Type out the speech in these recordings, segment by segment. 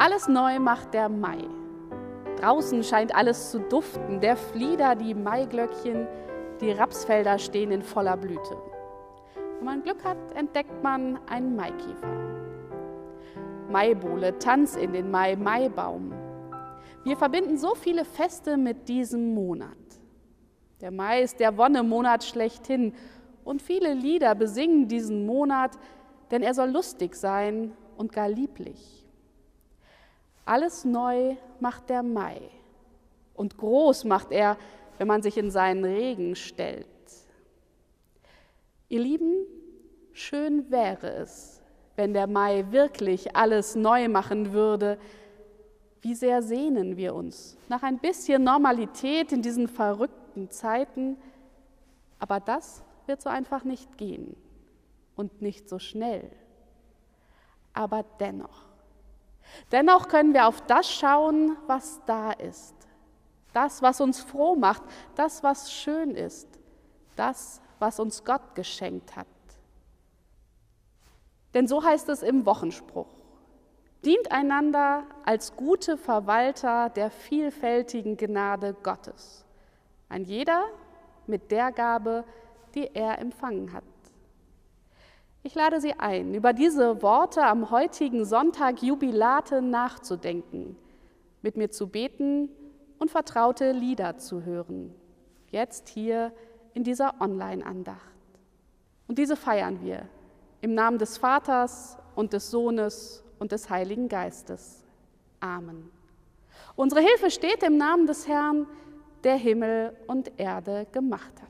Alles neu macht der Mai. Draußen scheint alles zu duften, der Flieder, die Maiglöckchen, die Rapsfelder stehen in voller Blüte. Wenn man Glück hat, entdeckt man einen Maikäfer. Maibohle, Tanz in den Mai, Maibaum. Wir verbinden so viele Feste mit diesem Monat. Der Mai ist der Wonnemonat schlechthin und viele Lieder besingen diesen Monat, denn er soll lustig sein und gar lieblich. Alles neu macht der Mai und groß macht er, wenn man sich in seinen Regen stellt. Ihr Lieben, schön wäre es, wenn der Mai wirklich alles neu machen würde. Wie sehr sehnen wir uns nach ein bisschen Normalität in diesen verrückten Zeiten, aber das wird so einfach nicht gehen und nicht so schnell. Aber dennoch, dennoch können wir auf das schauen, was da ist. Das, was uns froh macht, das, was schön ist, das, was uns Gott geschenkt hat. Denn so heißt es im Wochenspruch. Dient einander als gute Verwalter der vielfältigen Gnade Gottes. Ein jeder mit der Gabe, die er empfangen hat. Ich lade Sie ein, über diese Worte am heutigen Sonntag Jubilate nachzudenken, mit mir zu beten und vertraute Lieder zu hören. Jetzt hier in dieser Online-Andacht. Und diese feiern wir im Namen des Vaters und des Sohnes und des Heiligen Geistes. Amen. Unsere Hilfe steht im Namen des Herrn, der Himmel und Erde gemacht hat.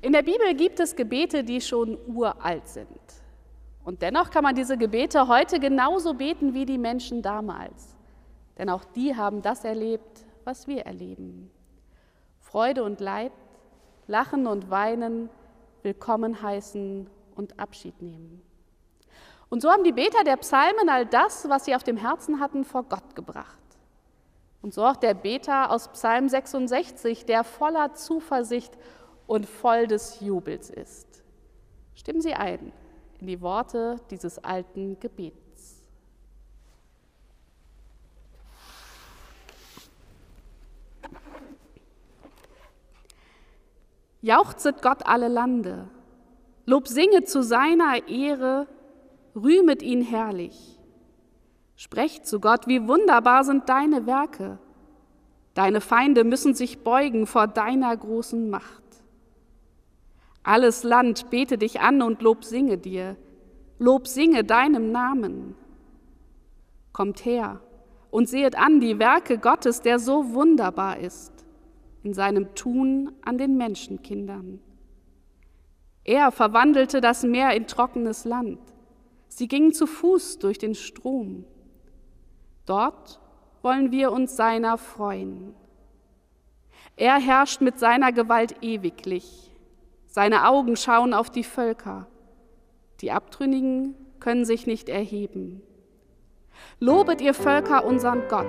In der Bibel gibt es Gebete, die schon uralt sind. Und dennoch kann man diese Gebete heute genauso beten wie die Menschen damals. Denn auch die haben das erlebt, was wir erleben. Freude und Leid, Lachen und Weinen, Willkommen heißen und Abschied nehmen. Und so haben die Beter der Psalmen all das, was sie auf dem Herzen hatten, vor Gott gebracht. Und so auch der Beter aus Psalm 66, der voller Zuversicht und voll des Jubels ist. Stimmen Sie ein in die Worte dieses alten Gebets. Jauchzet Gott alle Lande, Lob singe zu seiner Ehre, rühmet ihn herrlich. Sprecht zu Gott, wie wunderbar sind deine Werke. Deine Feinde müssen sich beugen vor deiner großen Macht. Alles Land bete dich an und Lob singe dir. Lob singe deinem Namen. Kommt her und sehet an die Werke Gottes, der so wunderbar ist in seinem Tun an den Menschenkindern. Er verwandelte das Meer in trockenes Land. Sie gingen zu Fuß durch den Strom. Dort wollen wir uns seiner freuen. Er herrscht mit seiner Gewalt ewiglich. Seine Augen schauen auf die Völker. Die Abtrünnigen können sich nicht erheben. Lobet ihr Völker unseren Gott.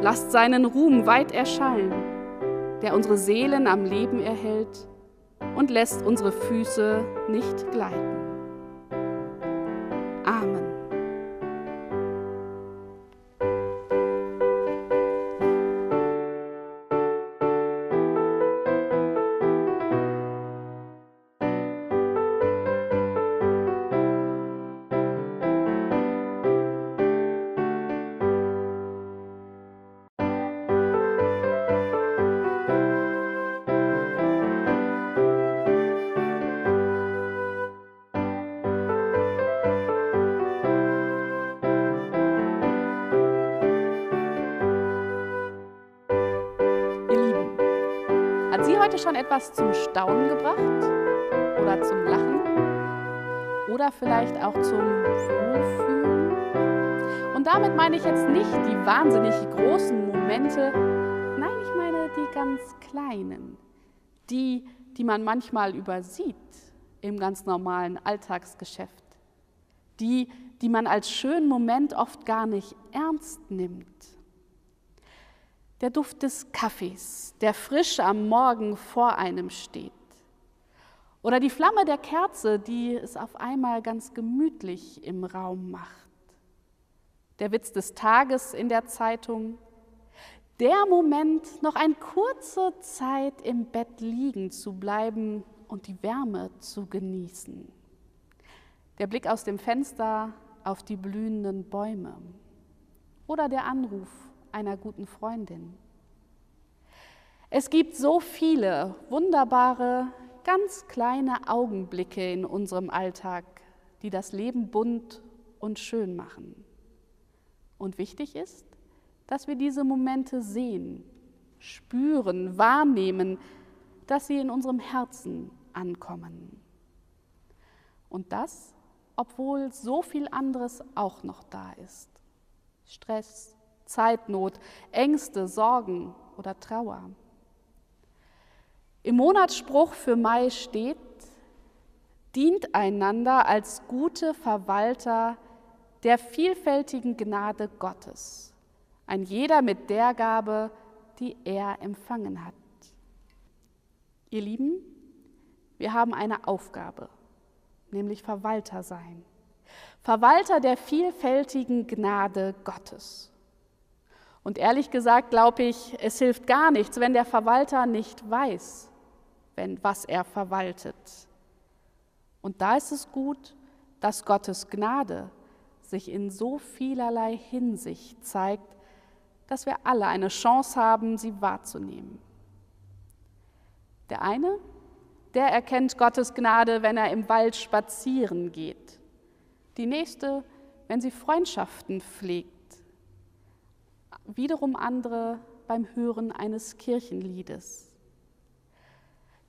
Lasst seinen Ruhm weit erschallen, der unsere Seelen am Leben erhält und lässt unsere Füße nicht gleiten. Heute schon etwas zum Staunen gebracht? Oder zum Lachen? Oder vielleicht auch zum Wohlfühlen? Und damit meine ich jetzt nicht die wahnsinnig großen Momente, nein, ich meine die ganz kleinen, die, die man manchmal übersieht im ganz normalen Alltagsgeschäft, die, die man als schönen Moment oft gar nicht ernst nimmt der Duft des Kaffees, der frisch am Morgen vor einem steht. Oder die Flamme der Kerze, die es auf einmal ganz gemütlich im Raum macht. Der Witz des Tages in der Zeitung. Der Moment, noch eine kurze Zeit im Bett liegen zu bleiben und die Wärme zu genießen. Der Blick aus dem Fenster auf die blühenden Bäume. Oder der Anruf einer guten Freundin. Es gibt so viele wunderbare, ganz kleine Augenblicke in unserem Alltag, die das Leben bunt und schön machen. Und wichtig ist, dass wir diese Momente sehen, spüren, wahrnehmen, dass sie in unserem Herzen ankommen. Und das, obwohl so viel anderes auch noch da ist. Stress, Zeitnot, Ängste, Sorgen oder Trauer. Im Monatsspruch für Mai steht, dient einander als gute Verwalter der vielfältigen Gnade Gottes, ein jeder mit der Gabe, die er empfangen hat. Ihr Lieben, wir haben eine Aufgabe, nämlich Verwalter sein. Verwalter der vielfältigen Gnade Gottes. Und ehrlich gesagt glaube ich, es hilft gar nichts, wenn der Verwalter nicht weiß, wenn, was er verwaltet. Und da ist es gut, dass Gottes Gnade sich in so vielerlei Hinsicht zeigt, dass wir alle eine Chance haben, sie wahrzunehmen. Der eine, der erkennt Gottes Gnade, wenn er im Wald spazieren geht. Die nächste, wenn sie Freundschaften pflegt. Wiederum andere beim Hören eines Kirchenliedes.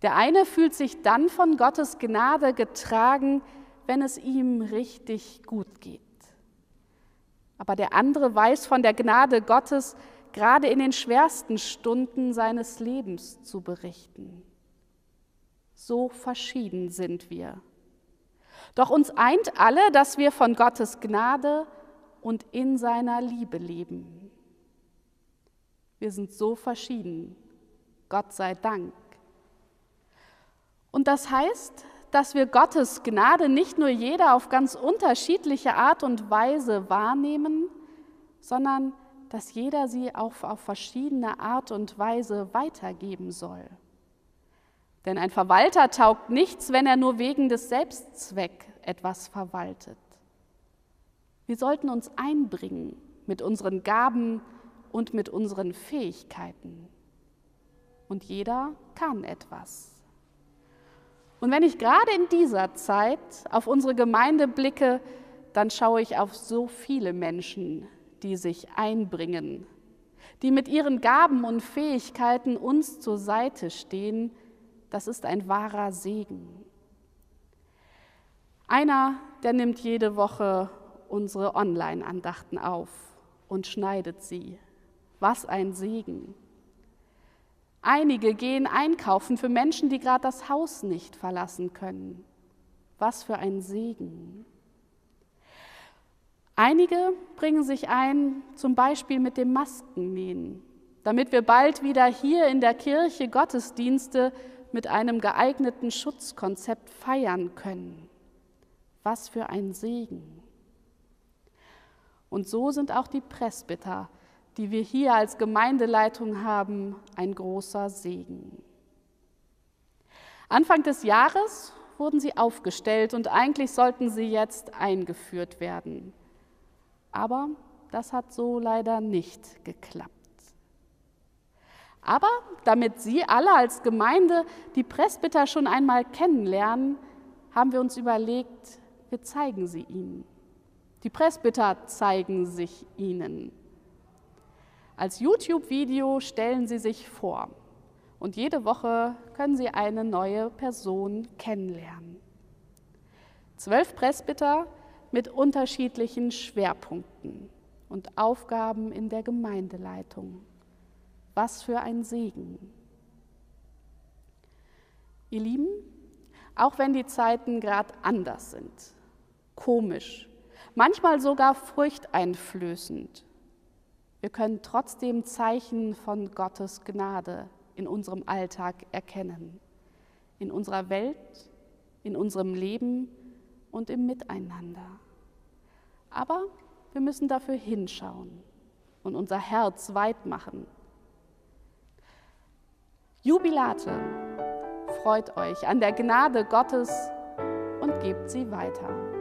Der eine fühlt sich dann von Gottes Gnade getragen, wenn es ihm richtig gut geht. Aber der andere weiß von der Gnade Gottes gerade in den schwersten Stunden seines Lebens zu berichten. So verschieden sind wir. Doch uns eint alle, dass wir von Gottes Gnade und in seiner Liebe leben. Wir sind so verschieden, Gott sei Dank. Und das heißt, dass wir Gottes Gnade nicht nur jeder auf ganz unterschiedliche Art und Weise wahrnehmen, sondern dass jeder sie auch auf verschiedene Art und Weise weitergeben soll. Denn ein Verwalter taugt nichts, wenn er nur wegen des Selbstzweck etwas verwaltet. Wir sollten uns einbringen mit unseren Gaben und mit unseren Fähigkeiten. Und jeder kann etwas. Und wenn ich gerade in dieser Zeit auf unsere Gemeinde blicke, dann schaue ich auf so viele Menschen, die sich einbringen, die mit ihren Gaben und Fähigkeiten uns zur Seite stehen. Das ist ein wahrer Segen. Einer, der nimmt jede Woche unsere Online-Andachten auf und schneidet sie. Was ein Segen. Einige gehen einkaufen für Menschen, die gerade das Haus nicht verlassen können. Was für ein Segen. Einige bringen sich ein, zum Beispiel mit dem Maskennähen, damit wir bald wieder hier in der Kirche Gottesdienste mit einem geeigneten Schutzkonzept feiern können. Was für ein Segen. Und so sind auch die Presbyter die wir hier als Gemeindeleitung haben, ein großer Segen. Anfang des Jahres wurden sie aufgestellt und eigentlich sollten sie jetzt eingeführt werden. Aber das hat so leider nicht geklappt. Aber damit Sie alle als Gemeinde die Presbyter schon einmal kennenlernen, haben wir uns überlegt, wir zeigen sie Ihnen. Die Presbyter zeigen sich Ihnen. Als YouTube-Video stellen Sie sich vor und jede Woche können Sie eine neue Person kennenlernen. Zwölf Presbyter mit unterschiedlichen Schwerpunkten und Aufgaben in der Gemeindeleitung. Was für ein Segen. Ihr Lieben, auch wenn die Zeiten gerade anders sind, komisch, manchmal sogar furchteinflößend, wir können trotzdem Zeichen von Gottes Gnade in unserem Alltag erkennen, in unserer Welt in unserem Leben und im Miteinander. Aber wir müssen dafür hinschauen und unser Herz weit machen. Jubilate, freut euch an der Gnade Gottes und gebt sie weiter.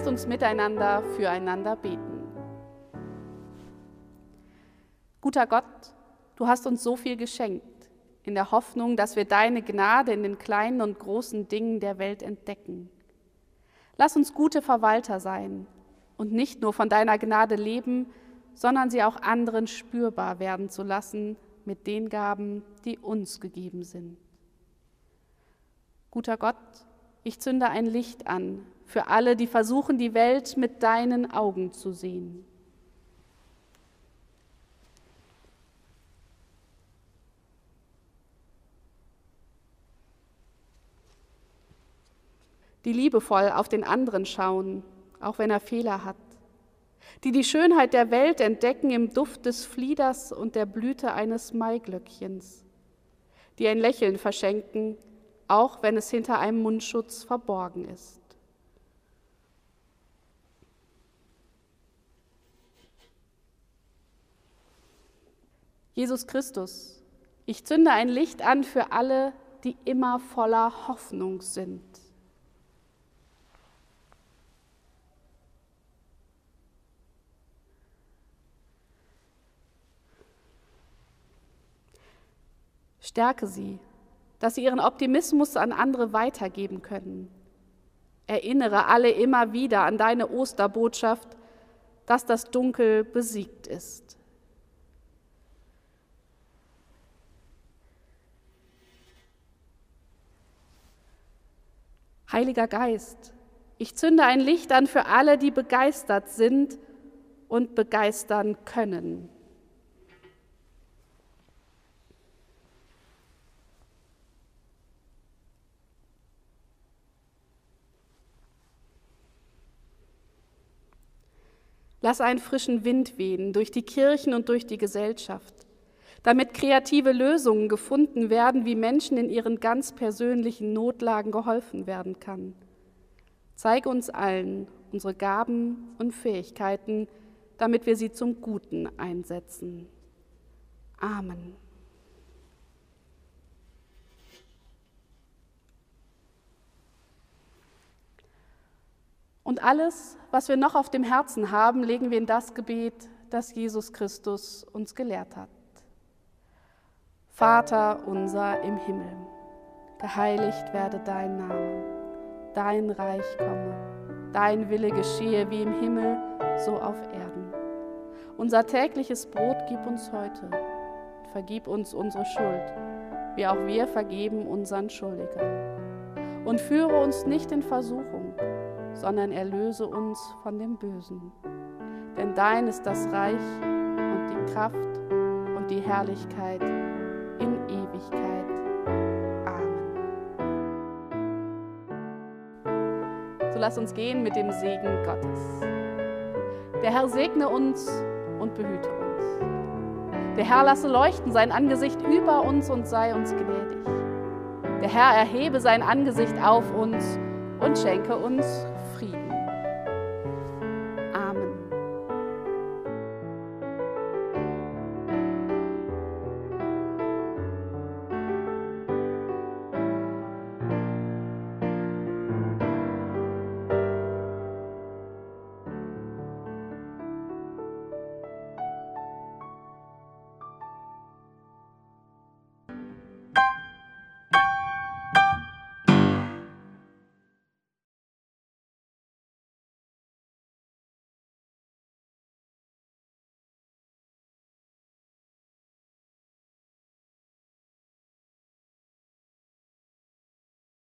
Lasst uns miteinander füreinander beten. Guter Gott, du hast uns so viel geschenkt, in der Hoffnung, dass wir deine Gnade in den kleinen und großen Dingen der Welt entdecken. Lass uns gute Verwalter sein und nicht nur von deiner Gnade leben, sondern sie auch anderen spürbar werden zu lassen mit den Gaben, die uns gegeben sind. Guter Gott, ich zünde ein Licht an für alle, die versuchen, die Welt mit deinen Augen zu sehen. Die liebevoll auf den anderen schauen, auch wenn er Fehler hat. Die die Schönheit der Welt entdecken im Duft des Flieders und der Blüte eines Maiglöckchens. Die ein Lächeln verschenken, auch wenn es hinter einem Mundschutz verborgen ist. Jesus Christus, ich zünde ein Licht an für alle, die immer voller Hoffnung sind. Stärke sie, dass sie ihren Optimismus an andere weitergeben können. Erinnere alle immer wieder an deine Osterbotschaft, dass das Dunkel besiegt ist. Heiliger Geist, ich zünde ein Licht an für alle, die begeistert sind und begeistern können. Lass einen frischen Wind wehen durch die Kirchen und durch die Gesellschaft damit kreative Lösungen gefunden werden, wie Menschen in ihren ganz persönlichen Notlagen geholfen werden kann. Zeige uns allen unsere Gaben und Fähigkeiten, damit wir sie zum Guten einsetzen. Amen. Und alles, was wir noch auf dem Herzen haben, legen wir in das Gebet, das Jesus Christus uns gelehrt hat. Vater unser im Himmel, geheiligt werde dein Name, dein Reich komme, dein Wille geschehe wie im Himmel, so auf Erden. Unser tägliches Brot gib uns heute, vergib uns unsere Schuld, wie auch wir vergeben unseren Schuldigern. Und führe uns nicht in Versuchung, sondern erlöse uns von dem Bösen. Denn dein ist das Reich und die Kraft und die Herrlichkeit in Ewigkeit. Amen. So lass uns gehen mit dem Segen Gottes. Der Herr segne uns und behüte uns. Der Herr lasse leuchten sein Angesicht über uns und sei uns gnädig. Der Herr erhebe sein Angesicht auf uns und schenke uns.